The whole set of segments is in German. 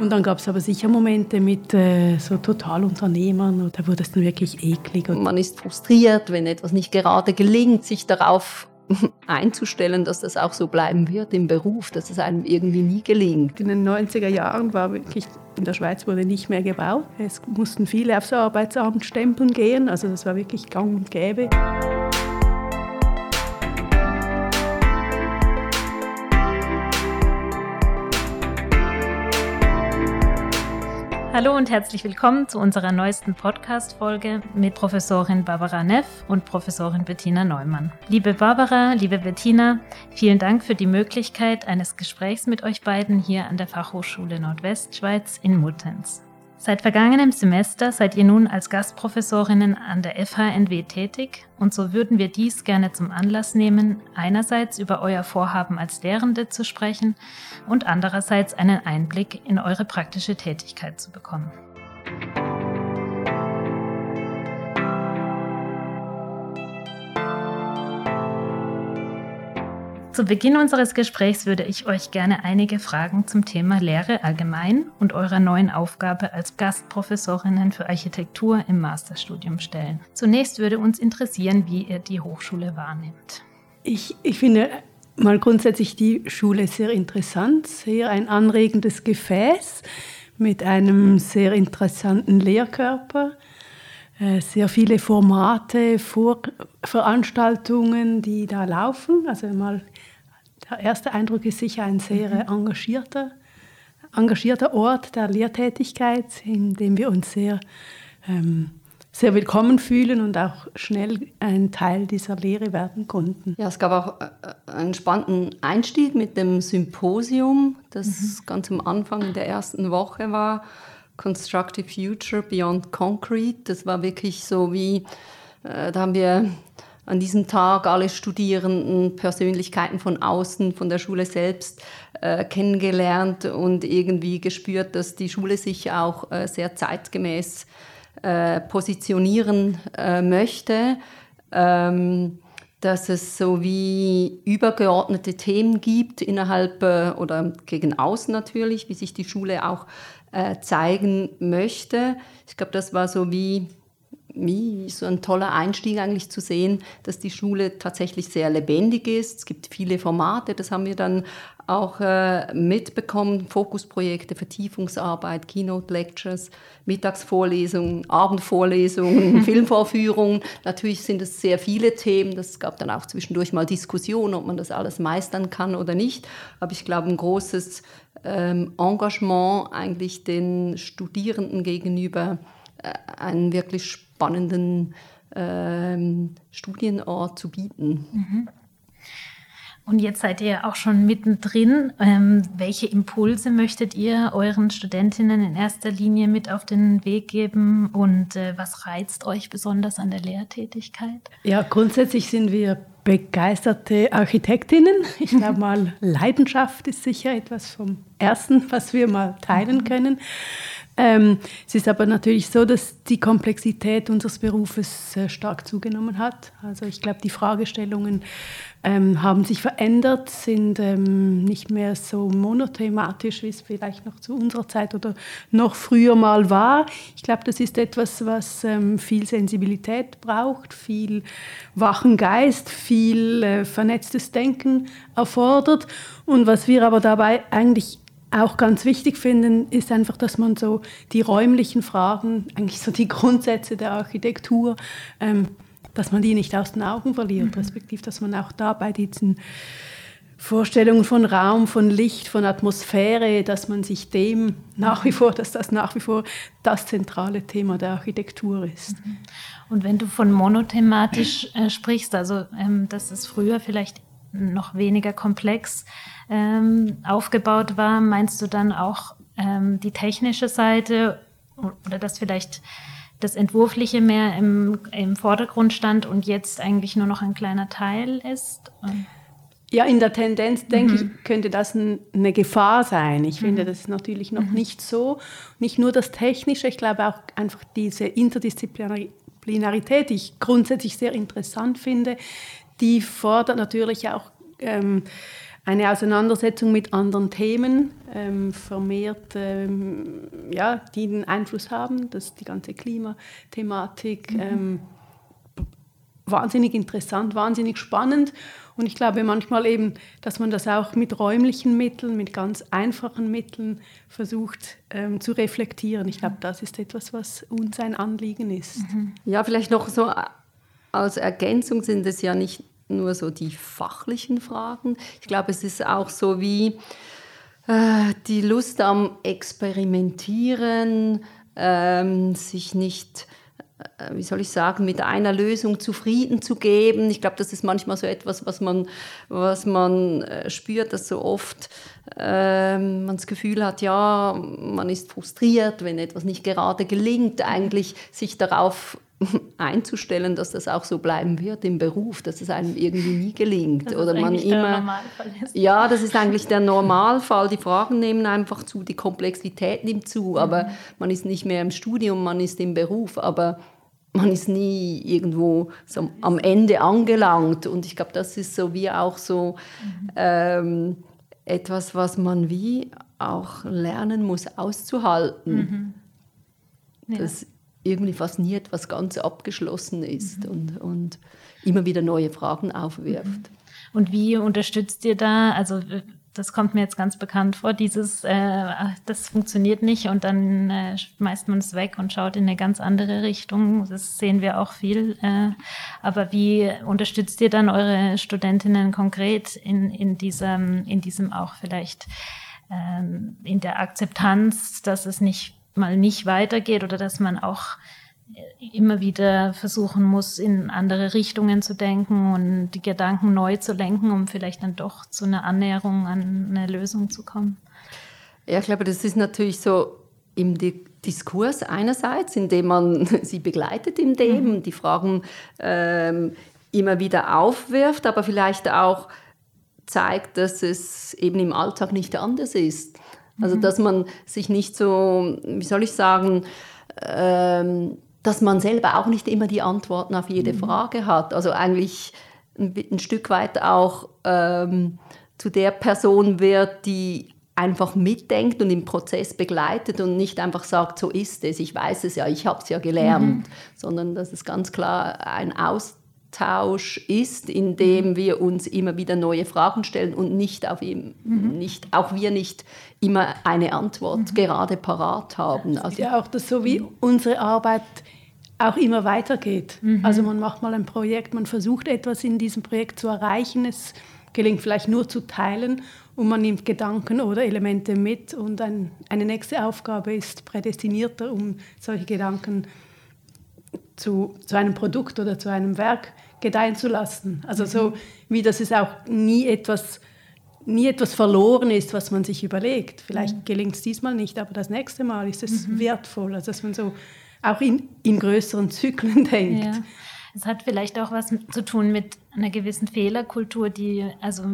Und dann gab es aber sicher Momente mit äh, so Totalunternehmern, da wurde es dann wirklich eklig. Und man ist frustriert, wenn etwas nicht gerade gelingt, sich darauf einzustellen, dass das auch so bleiben wird im Beruf, dass es einem irgendwie nie gelingt. In den 90er Jahren war wirklich, in der Schweiz wurde nicht mehr gebaut. Es mussten viele aufs Arbeitsamt stempeln gehen, also das war wirklich gang und gäbe. Hallo und herzlich willkommen zu unserer neuesten Podcast-Folge mit Professorin Barbara Neff und Professorin Bettina Neumann. Liebe Barbara, liebe Bettina, vielen Dank für die Möglichkeit eines Gesprächs mit euch beiden hier an der Fachhochschule Nordwestschweiz in Muttenz. Seit vergangenem Semester seid ihr nun als Gastprofessorinnen an der FHNW tätig und so würden wir dies gerne zum Anlass nehmen, einerseits über euer Vorhaben als Lehrende zu sprechen und andererseits einen Einblick in eure praktische Tätigkeit zu bekommen. Zu Beginn unseres Gesprächs würde ich euch gerne einige Fragen zum Thema Lehre allgemein und eurer neuen Aufgabe als Gastprofessorinnen für Architektur im Masterstudium stellen. Zunächst würde uns interessieren, wie ihr die Hochschule wahrnehmt. Ich, ich finde mal grundsätzlich die Schule sehr interessant, sehr ein anregendes Gefäß mit einem sehr interessanten Lehrkörper sehr viele Formate, Vor Veranstaltungen, die da laufen. Also mal der erste Eindruck ist sicher ein sehr mhm. engagierter, engagierter Ort der Lehrtätigkeit, in dem wir uns sehr, ähm, sehr willkommen fühlen und auch schnell ein Teil dieser Lehre werden konnten. Ja, es gab auch äh, einen spannenden Einstieg mit dem Symposium, das mhm. ganz am Anfang in der ersten Woche war. Constructive Future Beyond Concrete. Das war wirklich so wie, äh, da haben wir an diesem Tag alle Studierenden, Persönlichkeiten von außen, von der Schule selbst äh, kennengelernt und irgendwie gespürt, dass die Schule sich auch äh, sehr zeitgemäß äh, positionieren äh, möchte. Ähm, dass es so wie übergeordnete Themen gibt innerhalb äh, oder gegen außen natürlich, wie sich die Schule auch äh, zeigen möchte. Ich glaube, das war so wie, wie so ein toller Einstieg eigentlich zu sehen, dass die Schule tatsächlich sehr lebendig ist. Es gibt viele Formate, das haben wir dann auch äh, mitbekommen. Fokusprojekte, Vertiefungsarbeit, Keynote-Lectures, Mittagsvorlesungen, Abendvorlesungen, Filmvorführungen. Natürlich sind es sehr viele Themen. Das gab dann auch zwischendurch mal Diskussionen, ob man das alles meistern kann oder nicht. Aber ich glaube, ein großes ähm, Engagement eigentlich den Studierenden gegenüber äh, einen wirklich spannenden ähm, Studienort zu bieten. Mhm. Und jetzt seid ihr auch schon mittendrin. Ähm, welche Impulse möchtet ihr euren Studentinnen in erster Linie mit auf den Weg geben und äh, was reizt euch besonders an der Lehrtätigkeit? Ja, grundsätzlich sind wir begeisterte Architektinnen. Ich glaube mal, Leidenschaft ist sicher etwas vom Ersten, was wir mal teilen mhm. können. Ähm, es ist aber natürlich so, dass die Komplexität unseres Berufes sehr stark zugenommen hat. Also ich glaube, die Fragestellungen ähm, haben sich verändert, sind ähm, nicht mehr so monothematisch, wie es vielleicht noch zu unserer Zeit oder noch früher mal war. Ich glaube, das ist etwas, was ähm, viel Sensibilität braucht, viel wachen Geist, viel äh, vernetztes Denken erfordert. Und was wir aber dabei eigentlich auch ganz wichtig finden, ist einfach, dass man so die räumlichen Fragen, eigentlich so die Grundsätze der Architektur, ähm, dass man die nicht aus den Augen verliert, mhm. respektive, dass man auch da bei diesen Vorstellungen von Raum, von Licht, von Atmosphäre, dass man sich dem nach wie vor, dass das nach wie vor das zentrale Thema der Architektur ist. Mhm. Und wenn du von monothematisch äh, sprichst, also ähm, dass es früher vielleicht noch weniger komplex ähm, aufgebaut war, meinst du dann auch ähm, die technische Seite oder dass vielleicht das Entwurfliche mehr im, im Vordergrund stand und jetzt eigentlich nur noch ein kleiner Teil ist? Ja, in der Tendenz, denke mhm. ich, könnte das eine Gefahr sein. Ich mhm. finde, das ist natürlich noch mhm. nicht so. Nicht nur das Technische, ich glaube auch einfach diese Interdisziplinarität, die ich grundsätzlich sehr interessant finde, die fordert natürlich auch ähm, eine Auseinandersetzung mit anderen Themen ähm, vermehrt, ähm, ja, die einen Einfluss haben. Das die ganze Klimathematik. Mhm. Ähm, wahnsinnig interessant, wahnsinnig spannend. Und ich glaube manchmal eben, dass man das auch mit räumlichen Mitteln, mit ganz einfachen Mitteln versucht ähm, zu reflektieren. Ich glaube, das ist etwas, was uns ein Anliegen ist. Mhm. Ja, vielleicht noch so als Ergänzung sind es ja nicht nur so die fachlichen Fragen. Ich glaube, es ist auch so wie äh, die Lust am Experimentieren, ähm, sich nicht äh, wie soll ich sagen, mit einer Lösung zufrieden zu geben. Ich glaube, das ist manchmal so etwas, was man, was man äh, spürt, dass so oft äh, man das Gefühl hat, ja, man ist frustriert, wenn etwas nicht gerade gelingt, eigentlich sich darauf einzustellen, dass das auch so bleiben wird im Beruf, dass es einem irgendwie nie gelingt das oder man immer ja, das ist eigentlich der Normalfall. Die Fragen nehmen einfach zu, die Komplexität nimmt zu, aber mhm. man ist nicht mehr im Studium, man ist im Beruf, aber man ist nie irgendwo so am Ende angelangt und ich glaube, das ist so wie auch so mhm. ähm, etwas, was man wie auch lernen muss auszuhalten. Mhm. Ja. Das irgendwie fast nie etwas ganz abgeschlossen ist mhm. und, und immer wieder neue Fragen aufwirft. Mhm. Und wie unterstützt ihr da? Also das kommt mir jetzt ganz bekannt vor, dieses, äh, das funktioniert nicht und dann äh, schmeißt man es weg und schaut in eine ganz andere Richtung. Das sehen wir auch viel. Äh, aber wie unterstützt ihr dann eure Studentinnen konkret in, in, diesem, in diesem auch vielleicht ähm, in der Akzeptanz, dass es nicht mal nicht weitergeht oder dass man auch immer wieder versuchen muss, in andere Richtungen zu denken und die Gedanken neu zu lenken, um vielleicht dann doch zu einer Annäherung an eine Lösung zu kommen. Ja, ich glaube, das ist natürlich so im Diskurs einerseits, indem man sie begleitet in dem, mhm. die Fragen ähm, immer wieder aufwirft, aber vielleicht auch zeigt, dass es eben im Alltag nicht anders ist. Also mhm. dass man sich nicht so, wie soll ich sagen, ähm, dass man selber auch nicht immer die Antworten auf jede mhm. Frage hat. Also eigentlich ein, ein Stück weit auch ähm, zu der Person wird, die einfach mitdenkt und im Prozess begleitet und nicht einfach sagt, so ist es, ich weiß es ja, ich habe es ja gelernt, mhm. sondern dass es ganz klar ein Austausch Austausch ist, in dem mhm. wir uns immer wieder neue Fragen stellen und nicht, auf ihm, mhm. nicht auch wir nicht immer eine Antwort mhm. gerade parat haben. Also ja auch das so wie unsere Arbeit auch immer weitergeht. Mhm. Also man macht mal ein Projekt, man versucht etwas in diesem Projekt zu erreichen, es gelingt vielleicht nur zu teilen und man nimmt Gedanken oder Elemente mit und ein, eine nächste Aufgabe ist prädestinierter, um solche Gedanken zu zu, zu einem Produkt oder zu einem Werk gedeihen zu lassen. Also so wie das es auch nie etwas, nie etwas verloren ist, was man sich überlegt. Vielleicht mhm. gelingt es diesmal nicht, aber das nächste Mal ist es mhm. wertvoll. Also dass man so auch in, in größeren Zyklen denkt. Ja. Es hat vielleicht auch was zu tun mit einer gewissen Fehlerkultur, die, also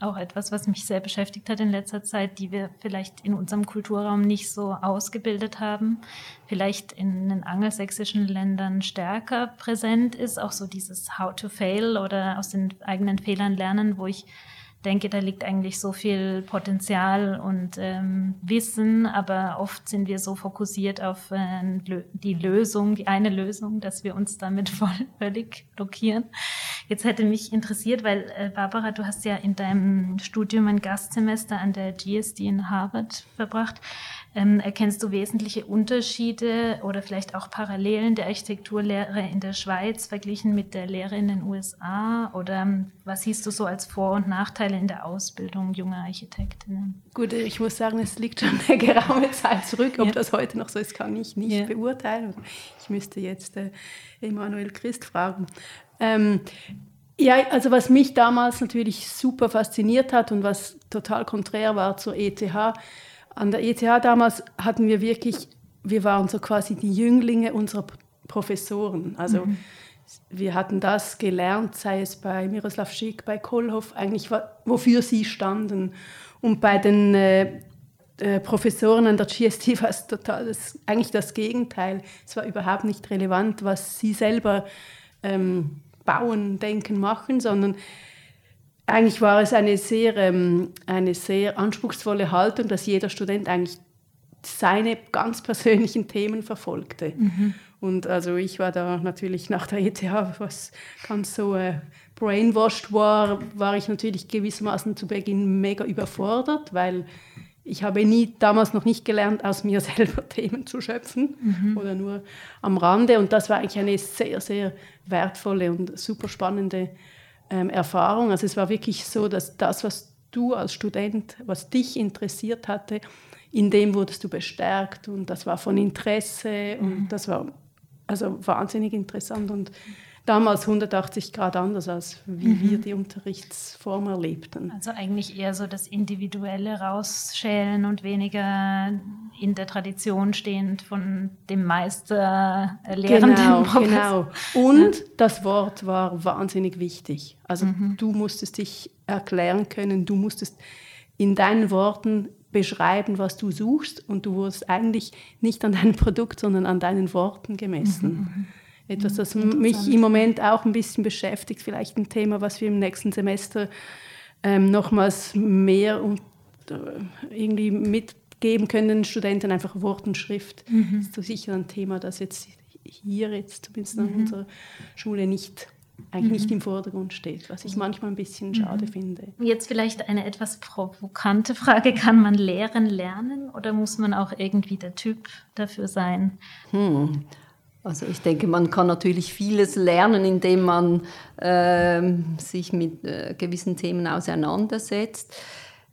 auch etwas, was mich sehr beschäftigt hat in letzter Zeit, die wir vielleicht in unserem Kulturraum nicht so ausgebildet haben, vielleicht in den angelsächsischen Ländern stärker präsent ist, auch so dieses How to Fail oder aus den eigenen Fehlern lernen, wo ich denke, da liegt eigentlich so viel Potenzial und ähm, Wissen, aber oft sind wir so fokussiert auf äh, die Lösung, die eine Lösung, dass wir uns damit voll, völlig blockieren. Jetzt hätte mich interessiert, weil äh, Barbara, du hast ja in deinem Studium ein Gastsemester an der GSD in Harvard verbracht. Ähm, erkennst du wesentliche Unterschiede oder vielleicht auch Parallelen der Architekturlehre in der Schweiz verglichen mit der Lehre in den USA? Oder ähm, was siehst du so als Vor- und Nachteile in der Ausbildung junger Architektinnen? Gut, ich muss sagen, es liegt schon eine geraume Zeit zurück. Ob ja. das heute noch so ist, kann ich nicht ja. beurteilen. Ich müsste jetzt äh, Emanuel Christ fragen. Ähm, ja, also was mich damals natürlich super fasziniert hat und was total konträr war zur ETH, an der ETH damals hatten wir wirklich, wir waren so quasi die Jünglinge unserer Professoren. Also mhm. wir hatten das gelernt, sei es bei Miroslav Schick, bei Kohlhoff, eigentlich wofür sie standen. Und bei den äh, äh, Professoren an der GST war es total das, eigentlich das Gegenteil. Es war überhaupt nicht relevant, was sie selber ähm, bauen, denken, machen, sondern eigentlich war es eine sehr, ähm, eine sehr anspruchsvolle Haltung, dass jeder Student eigentlich seine ganz persönlichen Themen verfolgte. Mhm. Und also ich war da natürlich nach der ETH, was ganz so äh, brainwashed war, war ich natürlich gewissermaßen zu Beginn mega überfordert, weil ich habe nie damals noch nicht gelernt, aus mir selber Themen zu schöpfen mhm. oder nur am Rande. Und das war eigentlich eine sehr, sehr wertvolle und super spannende ähm, Erfahrung. Also es war wirklich so, dass das, was du als Student, was dich interessiert hatte, in dem wurdest du bestärkt und das war von Interesse und mhm. das war also wahnsinnig interessant und damals 180 Grad anders, als wie mhm. wir die Unterrichtsform erlebten. Also eigentlich eher so das Individuelle rausschälen und weniger in der Tradition stehend von dem Meister äh, Lehrenden. Genau, genau. Und ja. das Wort war wahnsinnig wichtig. Also mhm. du musstest dich erklären können, du musstest in deinen Worten beschreiben, was du suchst und du wurdest eigentlich nicht an deinem Produkt, sondern an deinen Worten gemessen. Mhm. Mhm. Etwas, das mich im Moment auch ein bisschen beschäftigt, vielleicht ein Thema, was wir im nächsten Semester ähm, nochmals mehr und, äh, irgendwie mitgeben können, den Studenten einfach Wort und Schrift. Mhm. Das ist so sicher ein Thema, das jetzt hier jetzt zumindest an mhm. unserer Schule nicht eigentlich mhm. nicht im Vordergrund steht, was ich manchmal ein bisschen schade mhm. finde. Jetzt vielleicht eine etwas provokante Frage. Kann man Lehren lernen oder muss man auch irgendwie der Typ dafür sein? Hm. Also ich denke, man kann natürlich vieles lernen, indem man äh, sich mit äh, gewissen Themen auseinandersetzt.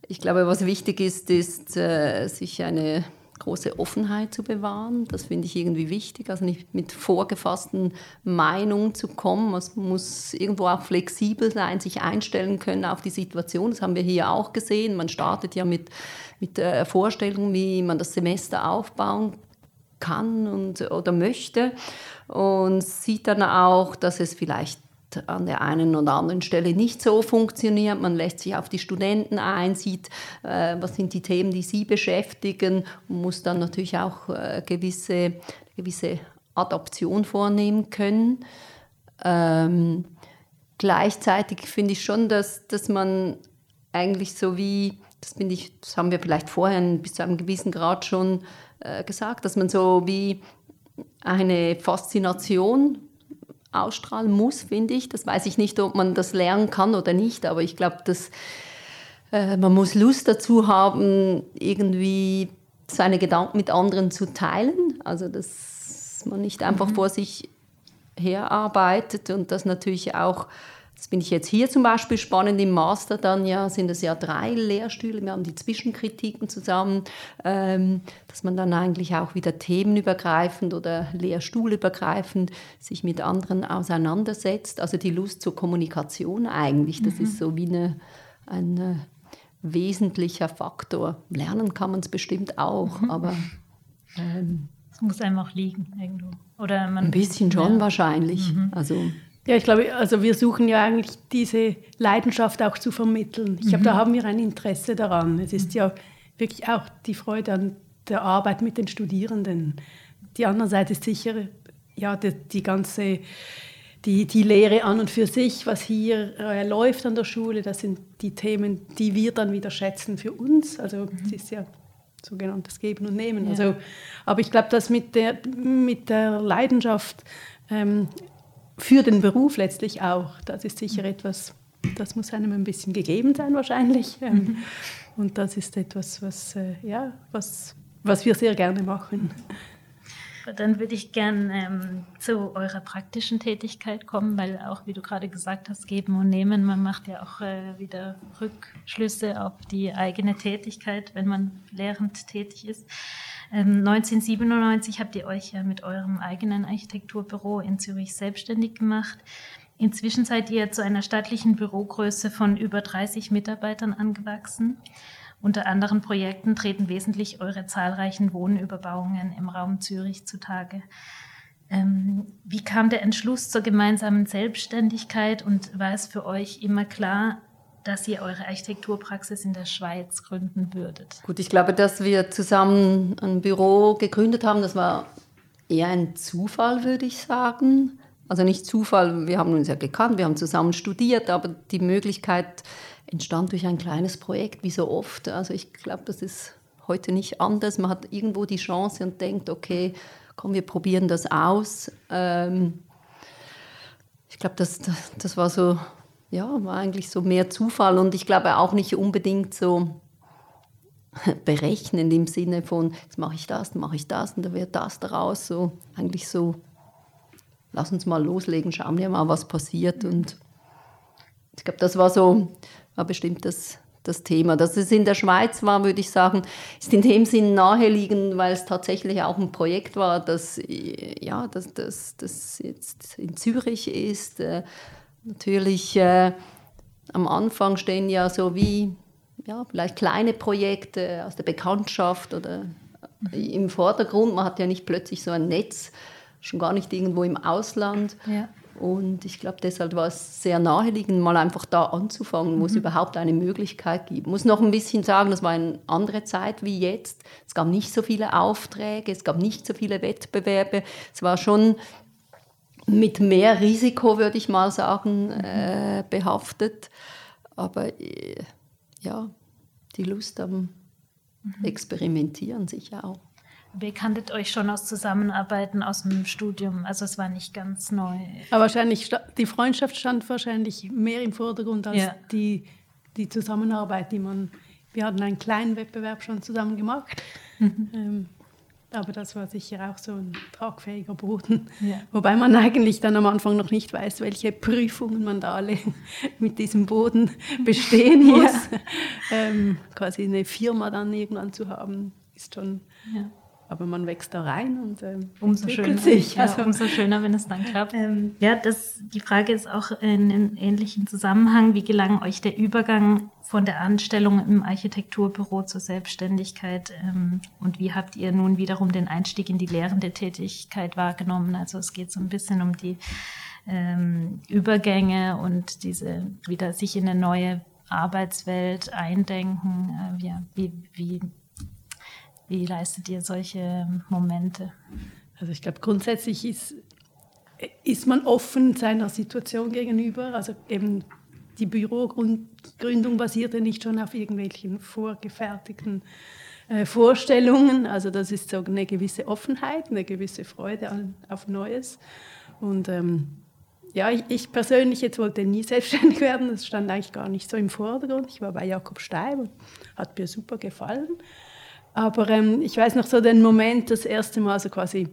Ich glaube, was wichtig ist, ist, äh, sich eine große Offenheit zu bewahren. Das finde ich irgendwie wichtig, also nicht mit vorgefassten Meinungen zu kommen. Man muss irgendwo auch flexibel sein, sich einstellen können auf die Situation. Das haben wir hier auch gesehen. Man startet ja mit, mit der Vorstellung, wie man das Semester aufbauen kann und, oder möchte und sieht dann auch, dass es vielleicht an der einen oder anderen Stelle nicht so funktioniert. Man lässt sich auf die Studenten ein, sieht, äh, was sind die Themen, die sie beschäftigen und muss dann natürlich auch äh, gewisse, gewisse Adaption vornehmen können. Ähm, gleichzeitig finde ich schon, dass, dass man eigentlich so wie, das ich, das haben wir vielleicht vorher bis zu einem gewissen Grad schon äh, gesagt, dass man so wie eine Faszination ausstrahlen muss, finde ich. Das weiß ich nicht, ob man das lernen kann oder nicht, aber ich glaube, dass äh, man muss Lust dazu haben, irgendwie seine Gedanken mit anderen zu teilen. Also dass man nicht einfach mhm. vor sich herarbeitet und das natürlich auch das finde ich jetzt hier zum Beispiel spannend im Master dann ja, sind es ja drei Lehrstühle, wir haben die Zwischenkritiken zusammen, ähm, dass man dann eigentlich auch wieder themenübergreifend oder lehrstuhlübergreifend sich mit anderen auseinandersetzt. Also die Lust zur Kommunikation eigentlich, das mhm. ist so wie eine, ein äh, wesentlicher Faktor. Lernen kann man es bestimmt auch, mhm. aber... Ähm, es muss einem auch liegen irgendwo. Oder man, ein bisschen schon ja. wahrscheinlich. Mhm. Also ja, ich glaube, also wir suchen ja eigentlich diese Leidenschaft auch zu vermitteln. Ich glaube, da mhm. haben wir ein Interesse daran. Es ist ja wirklich auch die Freude an der Arbeit mit den Studierenden. Die andere Seite ist sicher ja die, die ganze die, die Lehre an und für sich, was hier äh, läuft an der Schule, das sind die Themen, die wir dann wieder schätzen für uns. Also es ist ja sogenanntes Geben und Nehmen. Ja. Also, aber ich glaube, dass mit der, mit der Leidenschaft ähm, für den Beruf letztlich auch. Das ist sicher etwas, das muss einem ein bisschen gegeben sein wahrscheinlich. Ähm, mhm. Und das ist etwas, was, äh, ja, was, was wir sehr gerne machen. Dann würde ich gerne ähm, zu eurer praktischen Tätigkeit kommen, weil auch, wie du gerade gesagt hast, geben und nehmen, man macht ja auch äh, wieder Rückschlüsse auf die eigene Tätigkeit, wenn man lehrend tätig ist. 1997 ähm, habt ihr euch ja mit eurem eigenen Architekturbüro in Zürich selbstständig gemacht. Inzwischen seid ihr zu einer stattlichen Bürogröße von über 30 Mitarbeitern angewachsen. Unter anderen Projekten treten wesentlich eure zahlreichen Wohnüberbauungen im Raum Zürich zutage. Ähm, wie kam der Entschluss zur gemeinsamen Selbstständigkeit und war es für euch immer klar, dass ihr eure Architekturpraxis in der Schweiz gründen würdet? Gut, ich glaube, dass wir zusammen ein Büro gegründet haben, das war eher ein Zufall, würde ich sagen. Also nicht Zufall, wir haben uns ja gekannt, wir haben zusammen studiert, aber die Möglichkeit entstand durch ein kleines Projekt, wie so oft. Also ich glaube, das ist heute nicht anders. Man hat irgendwo die Chance und denkt, okay, komm, wir probieren das aus. Ähm, ich glaube, das, das, das, war so, ja, war eigentlich so mehr Zufall und ich glaube auch nicht unbedingt so berechnend im Sinne von, jetzt mache ich das, dann mache ich das und dann wird das daraus. So eigentlich so, lass uns mal loslegen, schauen wir mal, was passiert. Und ich glaube, das war so, war bestimmt das, das Thema. Dass es in der Schweiz war, würde ich sagen, ist in dem Sinn naheliegend, weil es tatsächlich auch ein Projekt war, das, ja, das, das, das jetzt in Zürich ist. Äh, natürlich äh, am Anfang stehen ja so wie ja, vielleicht kleine Projekte aus der Bekanntschaft oder im Vordergrund. Man hat ja nicht plötzlich so ein Netz, schon gar nicht irgendwo im Ausland. Ja. Und ich glaube, deshalb war es sehr naheliegend, mal einfach da anzufangen, wo mhm. es überhaupt eine Möglichkeit gibt. Ich muss noch ein bisschen sagen, das war eine andere Zeit wie jetzt. Es gab nicht so viele Aufträge, es gab nicht so viele Wettbewerbe. Es war schon mit mehr Risiko, würde ich mal sagen, mhm. äh, behaftet. Aber äh, ja, die Lust am mhm. Experimentieren sicher auch. Ihr kanntet euch schon aus Zusammenarbeiten aus dem Studium, also es war nicht ganz neu. Aber wahrscheinlich, die Freundschaft stand wahrscheinlich mehr im Vordergrund als ja. die, die Zusammenarbeit, die man, wir hatten einen kleinen Wettbewerb schon zusammen gemacht. Mhm. Ähm, aber das war sicher auch so ein tragfähiger Boden. Ja. Wobei man eigentlich dann am Anfang noch nicht weiß, welche Prüfungen man da alle mit diesem Boden bestehen muss. Ja. Ähm, quasi eine Firma dann irgendwann zu haben, ist schon ja aber man wächst da rein und ähm, umso schöner, sich. Ja, also, umso schöner, wenn es dann klappt. Ähm, ja, das, die Frage ist auch in einem ähnlichen Zusammenhang. Wie gelang euch der Übergang von der Anstellung im Architekturbüro zur Selbstständigkeit ähm, und wie habt ihr nun wiederum den Einstieg in die lehrende Tätigkeit wahrgenommen? Also es geht so ein bisschen um die ähm, Übergänge und diese wieder sich in eine neue Arbeitswelt eindenken. Äh, ja, wie, wie wie leistet ihr solche Momente? Also ich glaube, grundsätzlich ist, ist man offen seiner Situation gegenüber. Also eben die Bürogründung basierte nicht schon auf irgendwelchen vorgefertigten äh, Vorstellungen. Also das ist so eine gewisse Offenheit, eine gewisse Freude an, auf Neues. Und ähm, ja, ich, ich, persönlich jetzt wollte nie selbstständig werden. Das stand eigentlich gar nicht so im Vordergrund. Ich war bei Jakob Steib und hat mir super gefallen. Aber ähm, ich weiß noch so den Moment, das erste Mal so quasi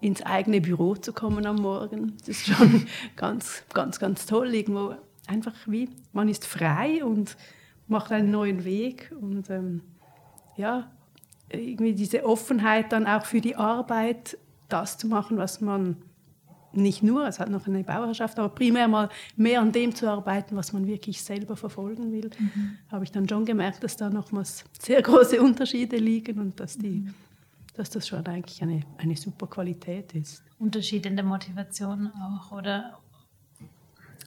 ins eigene Büro zu kommen am Morgen. Das ist schon ganz, ganz, ganz toll. Irgendwo einfach wie, man ist frei und macht einen neuen Weg. Und ähm, ja, irgendwie diese Offenheit dann auch für die Arbeit, das zu machen, was man nicht nur, es hat noch eine Bauerschaft, aber primär mal mehr an dem zu arbeiten, was man wirklich selber verfolgen will, mhm. habe ich dann schon gemerkt, dass da nochmals sehr große Unterschiede liegen und dass, die, mhm. dass das schon eigentlich eine, eine super Qualität ist. Unterschied in der Motivation auch, oder?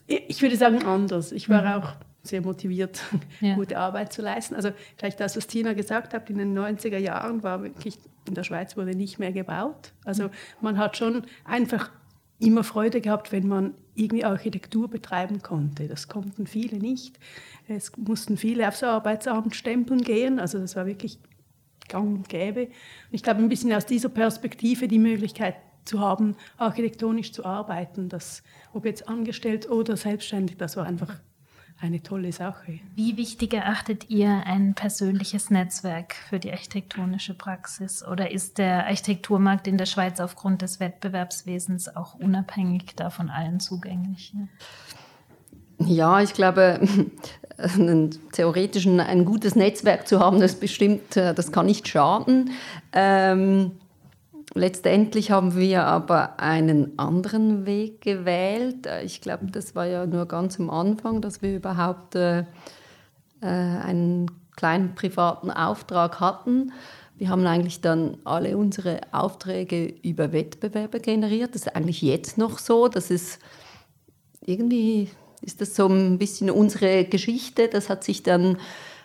Ich würde sagen anders. Ich war mhm. auch sehr motiviert, ja. gute Arbeit zu leisten. Also vielleicht das, was Tina gesagt hat, in den 90er Jahren war wirklich, in der Schweiz wurde nicht mehr gebaut. Also mhm. man hat schon einfach immer Freude gehabt, wenn man irgendwie Architektur betreiben konnte. Das konnten viele nicht. Es mussten viele aufs Arbeitsamt stempeln gehen. Also das war wirklich gang und gäbe. Und ich glaube, ein bisschen aus dieser Perspektive die Möglichkeit zu haben, architektonisch zu arbeiten, das, ob jetzt angestellt oder selbstständig, das war einfach eine tolle Sache. Wie wichtig erachtet ihr ein persönliches Netzwerk für die architektonische Praxis? Oder ist der Architekturmarkt in der Schweiz aufgrund des Wettbewerbswesens auch unabhängig davon allen zugänglich? Ja, ich glaube, einen theoretischen, ein gutes Netzwerk zu haben, das bestimmt, äh, das kann nicht schaden. Ähm, Letztendlich haben wir aber einen anderen Weg gewählt. Ich glaube, das war ja nur ganz am Anfang, dass wir überhaupt äh, äh, einen kleinen privaten Auftrag hatten. Wir haben eigentlich dann alle unsere Aufträge über Wettbewerbe generiert. Das ist eigentlich jetzt noch so. Das ist irgendwie ist das so ein bisschen unsere Geschichte. Das hat sich dann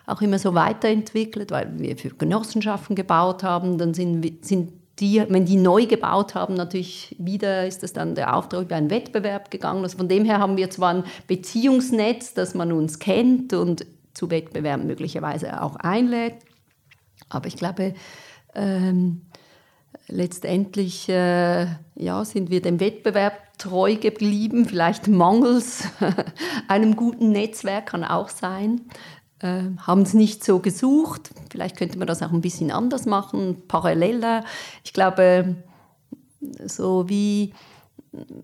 auch immer so weiterentwickelt, weil wir für Genossenschaften gebaut haben. Dann sind, sind die, wenn die neu gebaut haben, natürlich wieder ist das dann der Auftrag über einen Wettbewerb gegangen. Also von dem her haben wir zwar ein Beziehungsnetz, dass man uns kennt und zu Wettbewerben möglicherweise auch einlädt, aber ich glaube, ähm, letztendlich äh, ja, sind wir dem Wettbewerb treu geblieben, vielleicht mangels einem guten Netzwerk kann auch sein. Äh, haben es nicht so gesucht. Vielleicht könnte man das auch ein bisschen anders machen, paralleler. Ich glaube, so wie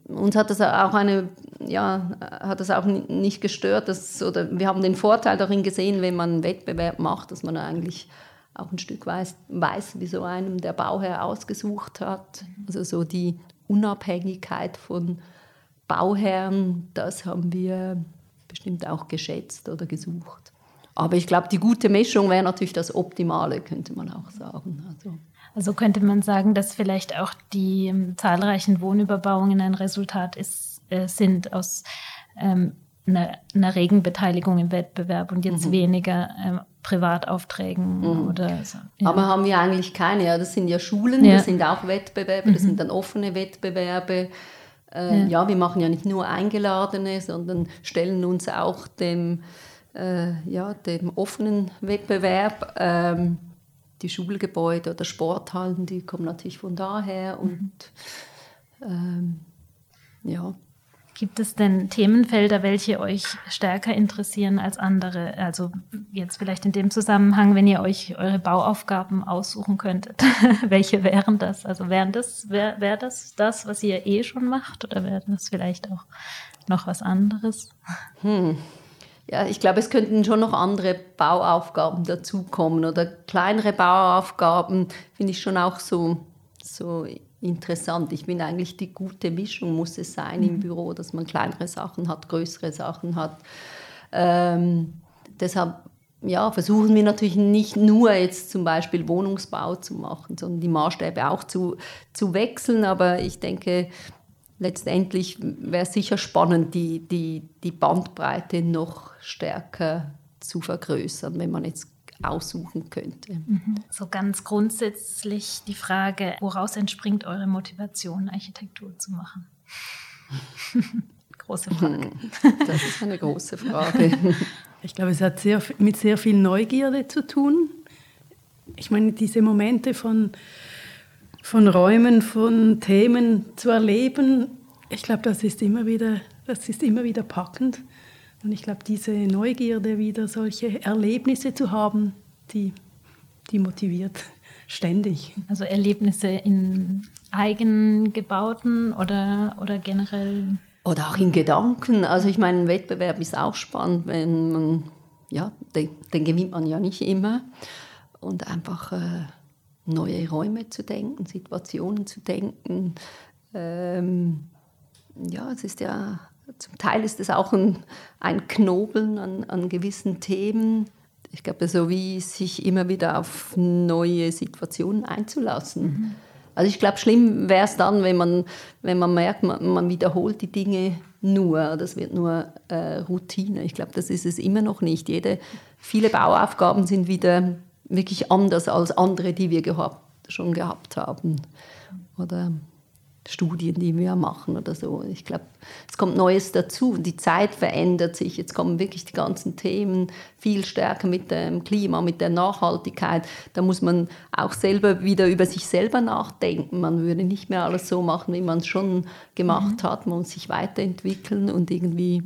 uns hat das auch eine, ja, hat das auch nicht gestört, dass, oder wir haben den Vorteil darin gesehen, wenn man einen Wettbewerb macht, dass man eigentlich auch ein Stück weiß, weiß, wie so einem der Bauherr ausgesucht hat. Also so die Unabhängigkeit von Bauherren, das haben wir bestimmt auch geschätzt oder gesucht. Aber ich glaube, die gute Mischung wäre natürlich das Optimale, könnte man auch sagen. Also, also könnte man sagen, dass vielleicht auch die ähm, zahlreichen Wohnüberbauungen ein Resultat ist, äh, sind aus ähm, einer, einer regen Beteiligung im Wettbewerb und jetzt mhm. weniger ähm, Privataufträgen mhm. oder so. Ja. Aber haben wir eigentlich keine. Ja, das sind ja Schulen, ja. das sind auch Wettbewerbe, das mhm. sind dann offene Wettbewerbe. Äh, ja. ja. wir machen ja nicht nur Eingeladene, sondern stellen uns auch dem äh, ja, dem offenen Wettbewerb. Ähm, die Schulgebäude oder Sporthallen, die kommen natürlich von daher und ähm, ja. Gibt es denn Themenfelder, welche euch stärker interessieren als andere? Also jetzt vielleicht in dem Zusammenhang, wenn ihr euch eure Bauaufgaben aussuchen könntet, welche wären das? Also wären das, wäre wär das das, was ihr eh schon macht oder wäre das vielleicht auch noch was anderes? Hm ja, ich glaube, es könnten schon noch andere Bauaufgaben dazukommen oder kleinere Bauaufgaben finde ich schon auch so, so interessant. Ich finde eigentlich die gute Mischung muss es sein mhm. im Büro, dass man kleinere Sachen hat, größere Sachen hat. Ähm, deshalb ja, versuchen wir natürlich nicht nur jetzt zum Beispiel Wohnungsbau zu machen, sondern die Maßstäbe auch zu, zu wechseln. Aber ich denke, letztendlich wäre es sicher spannend, die, die, die Bandbreite noch stärker zu vergrößern, wenn man jetzt aussuchen könnte. Mhm. So ganz grundsätzlich die Frage, woraus entspringt eure Motivation, Architektur zu machen? große Frage. Das ist eine große Frage. Ich glaube, es hat sehr, mit sehr viel Neugierde zu tun. Ich meine, diese Momente von von Räumen, von Themen zu erleben, ich glaube, das ist immer wieder, das ist immer wieder packend. Und ich glaube, diese Neugierde, wieder solche Erlebnisse zu haben, die, die motiviert ständig. Also Erlebnisse in eigengebauten oder, oder generell? Oder auch in Gedanken. Also ich meine, ein Wettbewerb ist auch spannend, wenn man, ja, den, den gewinnt man ja nicht immer. Und einfach äh, neue Räume zu denken, Situationen zu denken. Ähm, ja, es ist ja, zum Teil ist es auch ein, ein Knobeln an, an gewissen Themen. Ich glaube, so wie sich immer wieder auf neue Situationen einzulassen. Mhm. Also ich glaube, schlimm wäre es dann, wenn man, wenn man merkt, man, man, wiederholt die Dinge nur. Das wird nur äh, Routine. Ich glaube, das ist es immer noch nicht. Jede, viele Bauaufgaben sind wieder wirklich anders als andere, die wir gehabt, schon gehabt haben. Oder Studien, die wir machen oder so. Ich glaube, es kommt Neues dazu. Die Zeit verändert sich. Jetzt kommen wirklich die ganzen Themen viel stärker mit dem Klima, mit der Nachhaltigkeit. Da muss man auch selber wieder über sich selber nachdenken. Man würde nicht mehr alles so machen, wie man es schon gemacht mhm. hat. Man muss sich weiterentwickeln und irgendwie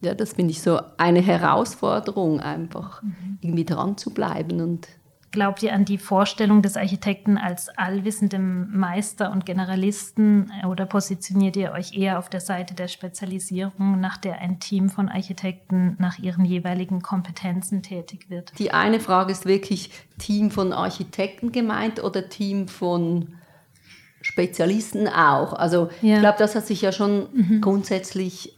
ja, das finde ich so eine Herausforderung, einfach mhm. irgendwie dran zu bleiben. Und Glaubt ihr an die Vorstellung des Architekten als allwissendem Meister und Generalisten oder positioniert ihr euch eher auf der Seite der Spezialisierung, nach der ein Team von Architekten nach ihren jeweiligen Kompetenzen tätig wird? Die eine Frage ist wirklich Team von Architekten gemeint oder Team von Spezialisten auch. Also ja. ich glaube, das hat sich ja schon mhm. grundsätzlich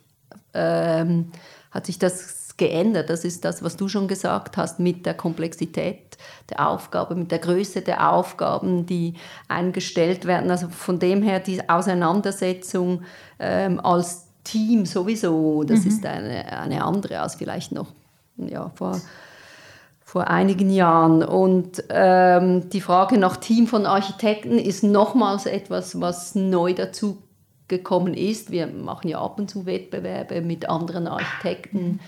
ähm, hat sich das geändert. Das ist das, was du schon gesagt hast, mit der Komplexität der Aufgabe, mit der Größe der Aufgaben, die eingestellt werden. Also von dem her die Auseinandersetzung ähm, als Team sowieso, das mhm. ist eine, eine andere als vielleicht noch ja, vor vor einigen Jahren. Und ähm, die Frage nach Team von Architekten ist nochmals etwas, was neu dazu gekommen ist. Wir machen ja ab und zu Wettbewerbe mit anderen Architekten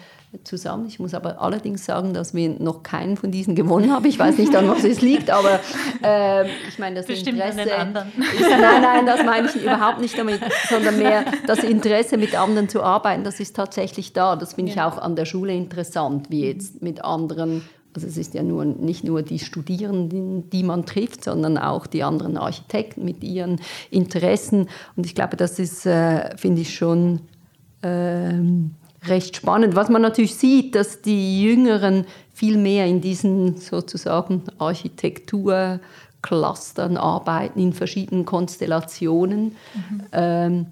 zusammen. Ich muss aber allerdings sagen, dass wir noch keinen von diesen gewonnen haben. Ich weiß nicht, an was es liegt, aber äh, ich meine, das Bestimmt Interesse. An. Ist, nein, nein, das meine ich überhaupt nicht damit, sondern mehr das Interesse, mit anderen zu arbeiten, das ist tatsächlich da. Das finde ja. ich auch an der Schule interessant, wie jetzt mit anderen also es ist ja nur, nicht nur die Studierenden, die man trifft, sondern auch die anderen Architekten mit ihren Interessen. Und ich glaube, das ist, äh, finde ich, schon ähm, recht spannend. Was man natürlich sieht, dass die Jüngeren viel mehr in diesen sozusagen Architekturclustern arbeiten, in verschiedenen Konstellationen. Mhm. Ähm,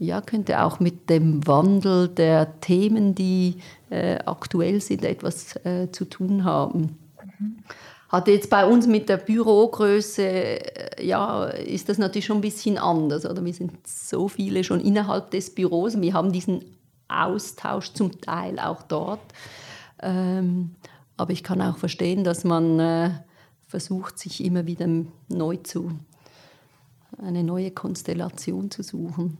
ja, könnte auch mit dem Wandel der Themen, die äh, aktuell sind, etwas äh, zu tun haben. Mhm. Hat jetzt bei uns mit der Bürogröße, äh, ja, ist das natürlich schon ein bisschen anders. Oder? Wir sind so viele schon innerhalb des Büros. Wir haben diesen Austausch zum Teil auch dort. Ähm, aber ich kann auch verstehen, dass man äh, versucht, sich immer wieder neu zu, eine neue Konstellation zu suchen.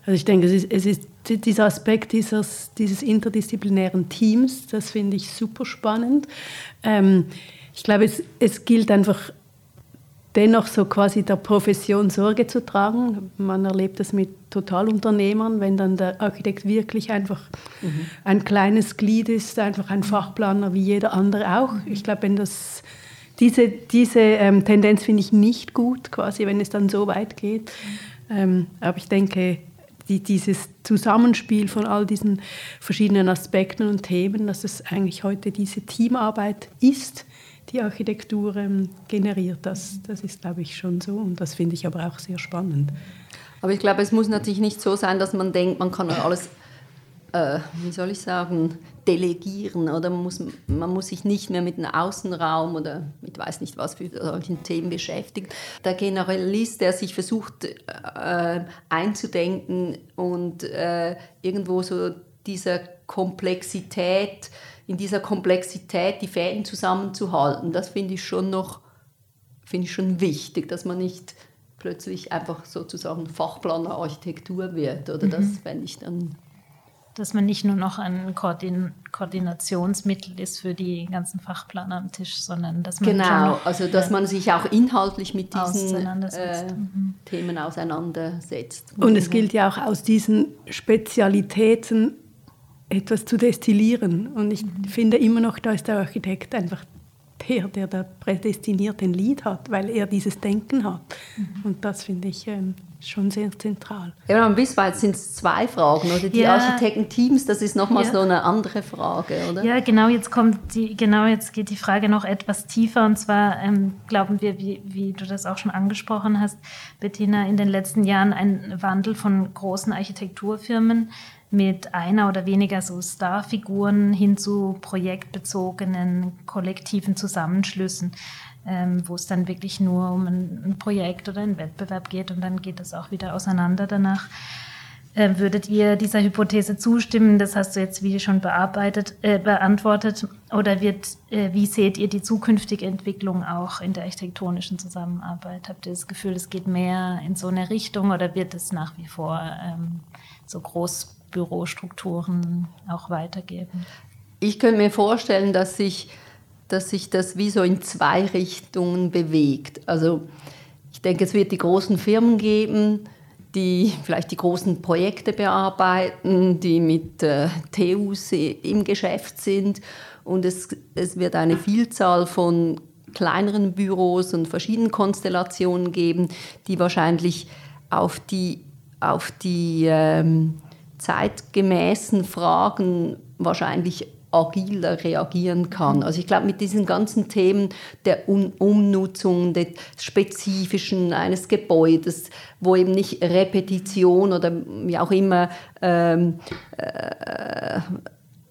Also ich denke, es ist, es ist dieser Aspekt dieses, dieses interdisziplinären Teams, das finde ich super spannend. Ähm, ich glaube, es, es gilt einfach dennoch so quasi der Profession Sorge zu tragen. Man erlebt das mit Totalunternehmern, wenn dann der Architekt wirklich einfach mhm. ein kleines Glied ist, einfach ein Fachplaner wie jeder andere auch. Ich glaube, wenn das diese, diese ähm, Tendenz finde ich nicht gut, quasi, wenn es dann so weit geht. Ähm, aber ich denke, die, dieses Zusammenspiel von all diesen verschiedenen Aspekten und Themen, dass es eigentlich heute diese Teamarbeit ist, die Architektur ähm, generiert. Das, das ist, glaube ich, schon so und das finde ich aber auch sehr spannend. Aber ich glaube, es muss natürlich nicht so sein, dass man denkt, man kann alles, äh, wie soll ich sagen, delegieren oder man muss, man muss sich nicht mehr mit dem Außenraum oder mit weiß nicht was für solchen Themen beschäftigen. Der Generalist, der sich versucht äh, einzudenken und äh, irgendwo so dieser Komplexität, in dieser Komplexität die Fäden zusammenzuhalten, das finde ich schon noch, finde ich schon wichtig, dass man nicht plötzlich einfach sozusagen Fachplaner Architektur wird oder mhm. das fände ich dann dass man nicht nur noch ein Koordin Koordinationsmittel ist für die ganzen Fachplaner am Tisch, sondern dass man genau, also dass man sich auch inhaltlich mit diesen äh, mhm. Themen auseinandersetzt. Und es gilt ja auch aus diesen Spezialitäten etwas zu destillieren. Und ich mhm. finde immer noch, da ist der Architekt einfach der, der da prädestiniert ein Lied hat, weil er dieses Denken hat. Mhm. Und das finde ich ähm, schon sehr zentral. Ja, bis weit sind es zwei Fragen, oder? Die ja. Architektenteams, das ist nochmal ja. so eine andere Frage, oder? Ja, genau, jetzt kommt die, genau, jetzt geht die Frage noch etwas tiefer. Und zwar ähm, glauben wir, wie, wie du das auch schon angesprochen hast, Bettina, in den letzten Jahren ein Wandel von großen Architekturfirmen mit einer oder weniger so Starfiguren hin zu projektbezogenen kollektiven Zusammenschlüssen, ähm, wo es dann wirklich nur um ein, ein, Projekt oder einen Wettbewerb geht und dann geht es auch wieder auseinander danach. Äh, würdet ihr dieser Hypothese zustimmen? Das hast du jetzt wie schon bearbeitet, äh, beantwortet. Oder wird, äh, wie seht ihr die zukünftige Entwicklung auch in der architektonischen Zusammenarbeit? Habt ihr das Gefühl, es geht mehr in so eine Richtung oder wird es nach wie vor ähm, so groß Bürostrukturen auch weitergeben? Ich könnte mir vorstellen, dass sich, dass sich das wie so in zwei Richtungen bewegt. Also ich denke, es wird die großen Firmen geben, die vielleicht die großen Projekte bearbeiten, die mit äh, TUs im Geschäft sind. Und es, es wird eine Vielzahl von kleineren Büros und verschiedenen Konstellationen geben, die wahrscheinlich auf die, auf die ähm, zeitgemäßen Fragen wahrscheinlich agiler reagieren kann. Also ich glaube, mit diesen ganzen Themen der Un Umnutzung, des Spezifischen eines Gebäudes, wo eben nicht Repetition oder wie auch immer, ähm, äh,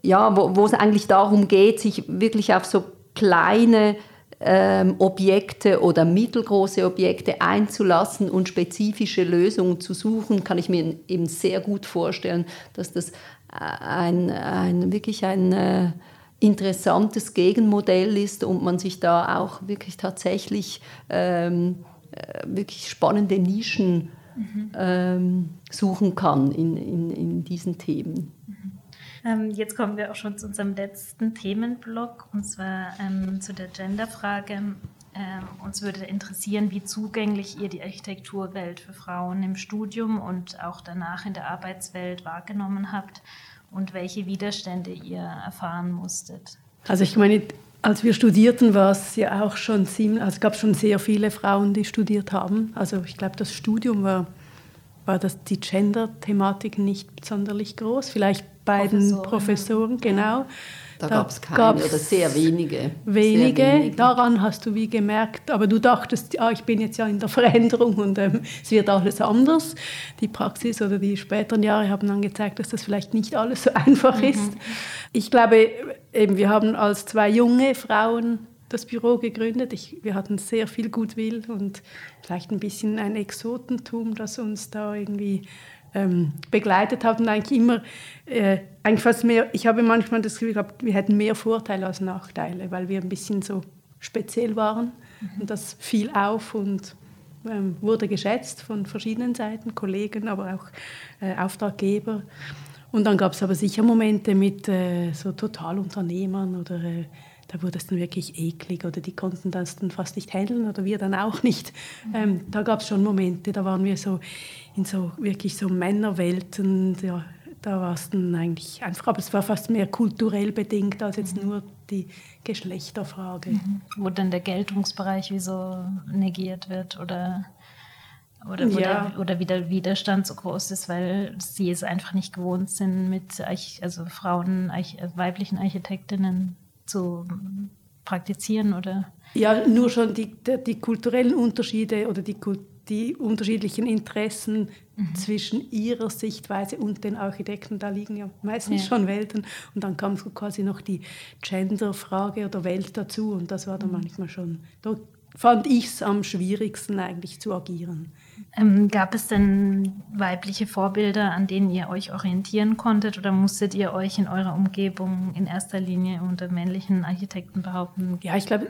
ja, wo, wo es eigentlich darum geht, sich wirklich auf so kleine ähm, Objekte oder mittelgroße Objekte einzulassen und spezifische Lösungen zu suchen, kann ich mir eben sehr gut vorstellen, dass das ein, ein wirklich ein, äh, interessantes Gegenmodell ist und man sich da auch wirklich tatsächlich ähm, äh, wirklich spannende Nischen mhm. ähm, suchen kann in, in, in diesen Themen. Ähm, jetzt kommen wir auch schon zu unserem letzten Themenblock, und zwar ähm, zu der Genderfrage. Ähm, uns würde interessieren, wie zugänglich ihr die Architekturwelt für Frauen im Studium und auch danach in der Arbeitswelt wahrgenommen habt und welche Widerstände ihr erfahren musstet. Also ich meine, als wir studierten, war es ja auch schon ziemlich, also es gab schon sehr viele Frauen, die studiert haben. Also ich glaube, das Studium war, war das, die Gender-Thematik nicht sonderlich groß. Vielleicht bei den Professoren, genau. Da, da gab es keine oder sehr wenige. wenige. Sehr wenige. Daran hast du wie gemerkt, aber du dachtest, ah, ich bin jetzt ja in der Veränderung und ähm, es wird alles anders. Die Praxis oder die späteren Jahre haben dann gezeigt, dass das vielleicht nicht alles so einfach mhm. ist. Ich glaube, eben, wir haben als zwei junge Frauen das Büro gegründet. Ich, wir hatten sehr viel Gutwill und vielleicht ein bisschen ein Exotentum, das uns da irgendwie ähm, begleitet hat und eigentlich immer, äh, eigentlich fast mehr, ich habe manchmal das Gefühl gehabt, wir hätten mehr Vorteile als Nachteile, weil wir ein bisschen so speziell waren mhm. und das fiel auf und ähm, wurde geschätzt von verschiedenen Seiten, Kollegen, aber auch äh, Auftraggeber. Und dann gab es aber sicher Momente mit äh, so Totalunternehmern oder äh, da wurde es dann wirklich eklig oder die konnten das dann fast nicht handeln oder wir dann auch nicht. Ähm, da gab es schon Momente, da waren wir so in so wirklich so Männerwelten. Ja, da war es dann eigentlich einfach, aber es war fast mehr kulturell bedingt als jetzt mhm. nur die Geschlechterfrage. Mhm. Wo dann der Geltungsbereich wie so negiert wird oder oder, ja. oder, oder wie der Widerstand so groß ist, weil sie es einfach nicht gewohnt sind, mit also Frauen, weiblichen Architektinnen zu praktizieren oder? Ja, nur schon die, die kulturellen Unterschiede oder die, die unterschiedlichen Interessen mhm. zwischen ihrer Sichtweise und den Architekten, da liegen ja meistens ja. schon Welten. Und dann kam quasi noch die Gender-Frage oder Welt dazu und das war dann mhm. manchmal schon, da fand ich es am schwierigsten eigentlich zu agieren. Ähm, gab es denn weibliche Vorbilder, an denen ihr euch orientieren konntet oder musstet ihr euch in eurer Umgebung in erster Linie unter männlichen Architekten behaupten? Ja, ich glaube,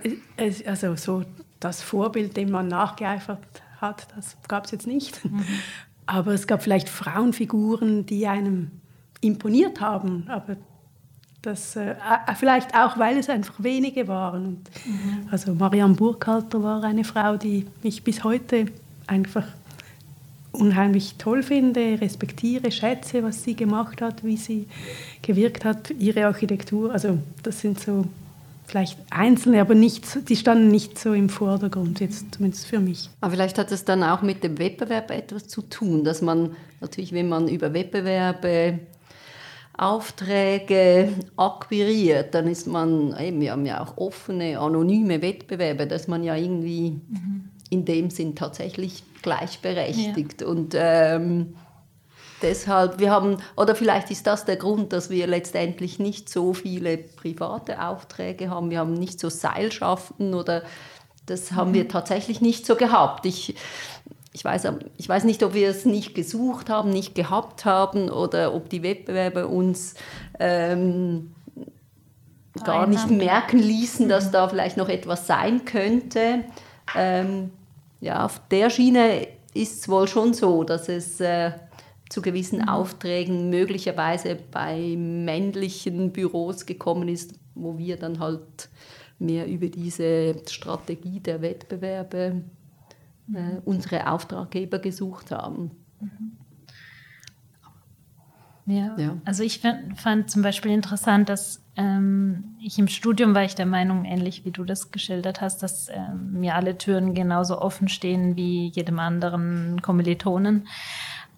also so das Vorbild, dem man nachgeeifert hat, das gab es jetzt nicht. Mhm. Aber es gab vielleicht Frauenfiguren, die einem imponiert haben, aber das, äh, vielleicht auch, weil es einfach wenige waren. Mhm. Also Marianne Burkhalter war eine Frau, die mich bis heute einfach unheimlich toll finde, respektiere, schätze, was sie gemacht hat, wie sie gewirkt hat, ihre Architektur. Also das sind so vielleicht einzelne, aber nicht, die standen nicht so im Vordergrund, jetzt zumindest für mich. Aber vielleicht hat es dann auch mit dem Wettbewerb etwas zu tun, dass man natürlich, wenn man über Wettbewerbe Aufträge akquiriert, dann ist man, eben, wir haben ja auch offene, anonyme Wettbewerbe, dass man ja irgendwie mhm. In dem Sinn tatsächlich gleichberechtigt. Ja. Und ähm, deshalb, wir haben, oder vielleicht ist das der Grund, dass wir letztendlich nicht so viele private Aufträge haben. Wir haben nicht so Seilschaften oder das haben mhm. wir tatsächlich nicht so gehabt. Ich, ich weiß, ich weiß nicht, ob wir es nicht gesucht haben, nicht gehabt haben oder ob die Wettbewerbe uns ähm, gar nicht merken ließen, dass mhm. da vielleicht noch etwas sein könnte. Ähm, ja, auf der Schiene ist es wohl schon so, dass es äh, zu gewissen mhm. Aufträgen möglicherweise bei männlichen Büros gekommen ist, wo wir dann halt mehr über diese Strategie der Wettbewerbe äh, unsere Auftraggeber gesucht haben. Ja. ja. also ich fand, fand, zum Beispiel interessant, dass ähm, ich im Studium war ich der Meinung, ähnlich wie du das geschildert hast, dass ähm, mir alle Türen genauso offen stehen wie jedem anderen Kommilitonen.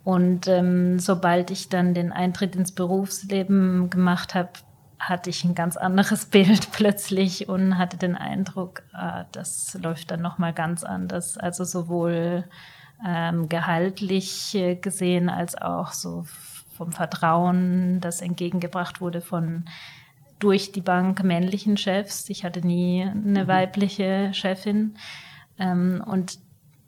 Und ähm, sobald ich dann den Eintritt ins Berufsleben gemacht habe, hatte ich ein ganz anderes Bild plötzlich und hatte den Eindruck, äh, das läuft dann nochmal ganz anders. Also sowohl ähm, gehaltlich äh, gesehen als auch so vom Vertrauen, das entgegengebracht wurde von durch die Bank männlichen Chefs. Ich hatte nie eine mhm. weibliche Chefin. Ähm, und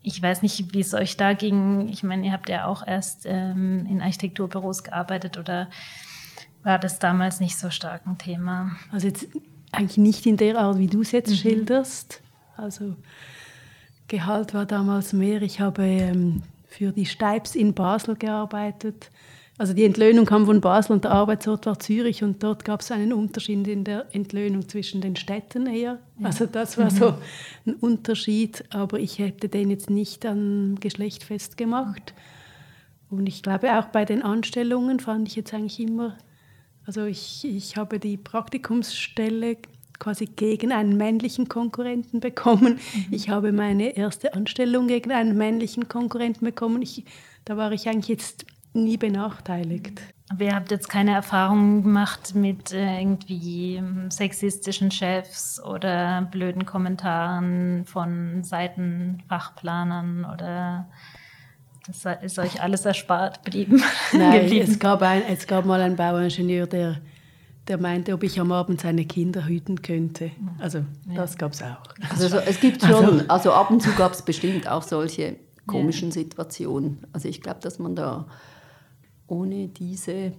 ich weiß nicht, wie es euch da ging. Ich meine, ihr habt ja auch erst ähm, in Architekturbüros gearbeitet oder war das damals nicht so stark ein Thema? Also jetzt eigentlich nicht in der Art, wie du es jetzt mhm. schilderst. Also Gehalt war damals mehr. Ich habe ähm, für die Steibs in Basel gearbeitet. Also die Entlöhnung kam von Basel und der Arbeitsort war Zürich und dort gab es einen Unterschied in der Entlöhnung zwischen den Städten eher. Also das war so mhm. ein Unterschied, aber ich hätte den jetzt nicht an Geschlecht festgemacht. Und ich glaube auch bei den Anstellungen fand ich jetzt eigentlich immer, also ich, ich habe die Praktikumsstelle quasi gegen einen männlichen Konkurrenten bekommen. Mhm. Ich habe meine erste Anstellung gegen einen männlichen Konkurrenten bekommen. Ich, da war ich eigentlich jetzt nie benachteiligt. Aber ihr habt jetzt keine Erfahrungen gemacht mit äh, irgendwie ähm, sexistischen Chefs oder blöden Kommentaren von Seitenfachplanern oder das ist euch alles erspart geblieben? Nein, es gab, ein, es gab mal einen Bauingenieur, der, der meinte, ob ich am Abend seine Kinder hüten könnte. Also ja. das gab es auch. Also, es gibt schon, also, also ab und zu gab es bestimmt auch solche komischen ja. Situationen. Also ich glaube, dass man da ohne diese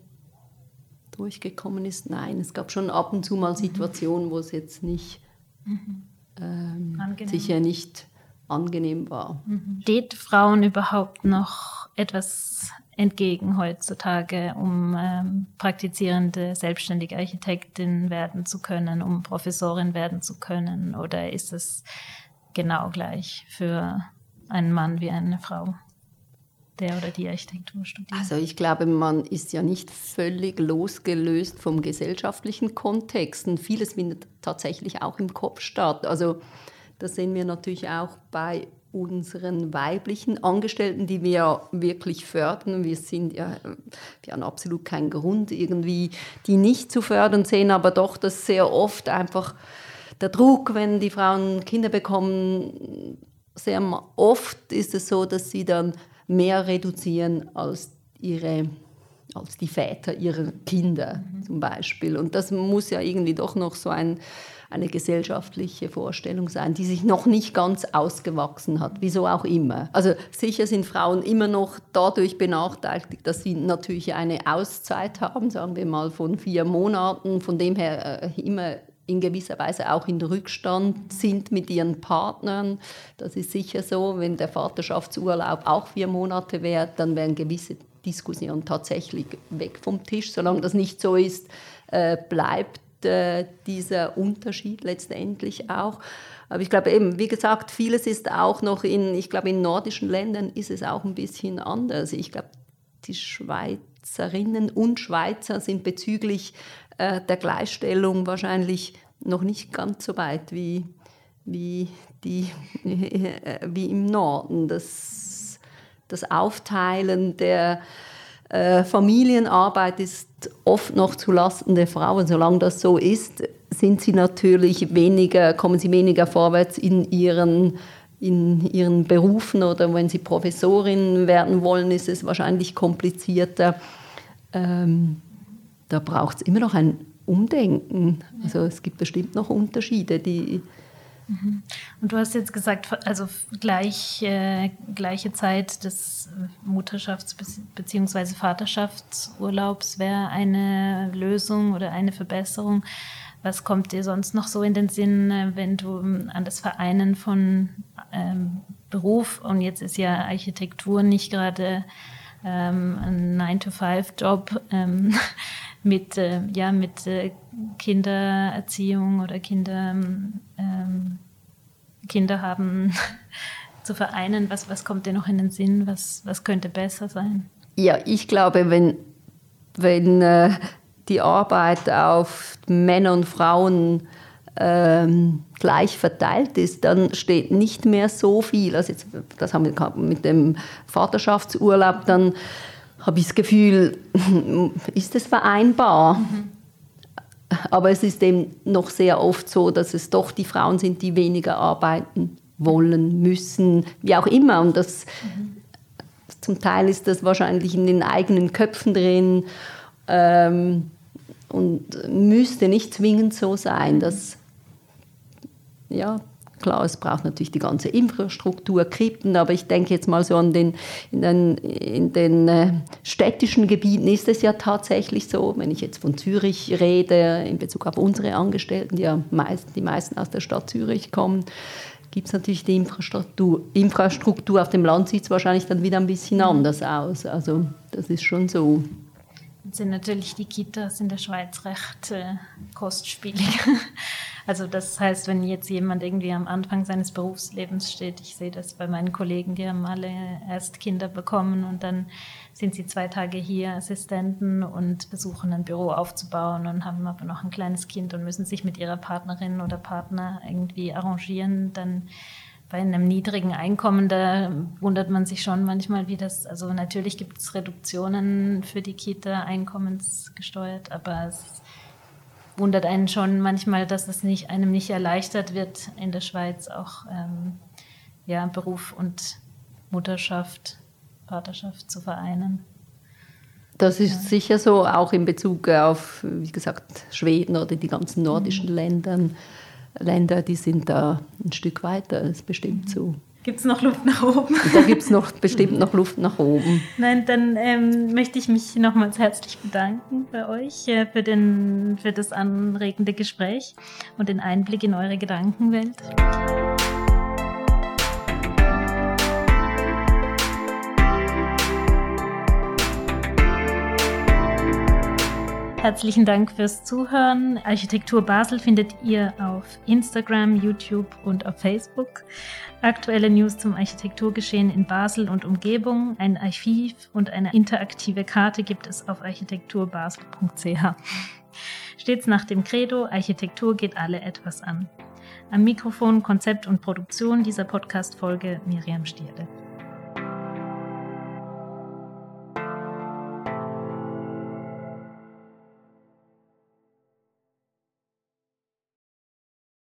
durchgekommen ist. Nein, es gab schon ab und zu mal Situationen, wo es jetzt nicht mhm. ähm, sicher nicht angenehm war. Mhm. Steht Frauen überhaupt noch etwas entgegen heutzutage, um ähm, praktizierende selbstständige Architektin werden zu können, um Professorin werden zu können? Oder ist es genau gleich für einen Mann wie eine Frau? Der oder die Architektur studiert? Also ich glaube, man ist ja nicht völlig losgelöst vom gesellschaftlichen Kontext und vieles findet tatsächlich auch im Kopf statt. Also das sehen wir natürlich auch bei unseren weiblichen Angestellten, die wir wirklich fördern. Wir sind ja, wir haben absolut keinen Grund, irgendwie die nicht zu fördern, sehen aber doch, dass sehr oft einfach der Druck, wenn die Frauen Kinder bekommen, sehr oft ist es so, dass sie dann mehr reduzieren als, ihre, als die Väter ihrer Kinder mhm. zum Beispiel. Und das muss ja irgendwie doch noch so ein, eine gesellschaftliche Vorstellung sein, die sich noch nicht ganz ausgewachsen hat, wieso auch immer. Also sicher sind Frauen immer noch dadurch benachteiligt, dass sie natürlich eine Auszeit haben, sagen wir mal von vier Monaten, von dem her äh, immer in gewisser Weise auch in Rückstand sind mit ihren Partnern. Das ist sicher so. Wenn der Vaterschaftsurlaub auch vier Monate wäre, dann wären gewisse Diskussionen tatsächlich weg vom Tisch. Solange das nicht so ist, äh, bleibt äh, dieser Unterschied letztendlich auch. Aber ich glaube eben, wie gesagt, vieles ist auch noch in, ich glaube, in nordischen Ländern ist es auch ein bisschen anders. Ich glaube, die Schweizerinnen und Schweizer sind bezüglich äh, der Gleichstellung wahrscheinlich noch nicht ganz so weit wie, wie, die, wie im Norden. Das, das Aufteilen der äh, Familienarbeit ist oft noch zulasten der Frauen. Solange das so ist, sind sie natürlich weniger, kommen sie weniger vorwärts in ihren in ihren Berufen oder wenn sie Professorin werden wollen, ist es wahrscheinlich komplizierter. Ähm, da braucht es immer noch ein Umdenken. Also es gibt bestimmt noch Unterschiede, die mhm. und du hast jetzt gesagt, also gleich, äh, gleiche Zeit des Mutterschafts- bzw. Vaterschaftsurlaubs wäre eine Lösung oder eine Verbesserung. Was kommt dir sonst noch so in den Sinn, äh, wenn du ähm, an das Vereinen von ähm, Beruf und jetzt ist ja Architektur nicht gerade ähm, ein 9-to-5-Job, ähm, mit, äh, ja, mit äh, Kindererziehung oder Kinder, ähm, Kinder haben zu vereinen? Was, was kommt dir noch in den Sinn? Was, was könnte besser sein? Ja, ich glaube, wenn, wenn äh, die Arbeit auf Männer und Frauen ähm, gleich verteilt ist, dann steht nicht mehr so viel. Also jetzt, das haben wir mit dem Vaterschaftsurlaub, dann habe ich das Gefühl, ist es vereinbar? Mhm. Aber es ist eben noch sehr oft so, dass es doch die Frauen sind, die weniger arbeiten wollen, müssen, wie auch immer. Und das, mhm. zum Teil ist das wahrscheinlich in den eigenen Köpfen drin ähm, und müsste nicht zwingend so sein. Mhm. Das, ja, Klar, es braucht natürlich die ganze Infrastruktur, Krippen, aber ich denke jetzt mal so an den, in den, in den äh, städtischen Gebieten ist es ja tatsächlich so, wenn ich jetzt von Zürich rede, in Bezug auf unsere Angestellten, die ja meist, die meisten aus der Stadt Zürich kommen, gibt es natürlich die Infrastruktur. Infrastruktur auf dem Land sieht es wahrscheinlich dann wieder ein bisschen anders aus. Also das ist schon so. Sind natürlich die Kitas in der Schweiz recht äh, kostspielig. Also das heißt, wenn jetzt jemand irgendwie am Anfang seines Berufslebens steht, ich sehe das bei meinen Kollegen, die haben alle erst Kinder bekommen und dann sind sie zwei Tage hier Assistenten und versuchen ein Büro aufzubauen und haben aber noch ein kleines Kind und müssen sich mit ihrer Partnerin oder Partner irgendwie arrangieren, dann bei einem niedrigen Einkommen, da wundert man sich schon manchmal, wie das, also natürlich gibt es Reduktionen für die Kita einkommensgesteuert, aber es wundert einen schon manchmal, dass es nicht, einem nicht erleichtert wird, in der Schweiz auch ähm, ja, Beruf und Mutterschaft, Vaterschaft zu vereinen. Das ist ja. sicher so, auch in Bezug auf, wie gesagt, Schweden oder die ganzen nordischen mhm. Ländern. Länder, die sind da ein Stück weiter, das ist bestimmt mhm. so. Gibt es noch Luft nach oben? Da gibt es noch, bestimmt noch Luft nach oben. Nein, dann ähm, möchte ich mich nochmals herzlich bedanken bei euch äh, für, den, für das anregende Gespräch und den Einblick in eure Gedankenwelt. Herzlichen Dank fürs Zuhören. Architektur Basel findet ihr auf Instagram, YouTube und auf Facebook. Aktuelle News zum Architekturgeschehen in Basel und Umgebung, ein Archiv und eine interaktive Karte gibt es auf architekturbasel.ch. Stets nach dem Credo, Architektur geht alle etwas an. Am Mikrofon, Konzept und Produktion dieser Podcast-Folge Miriam Stierde.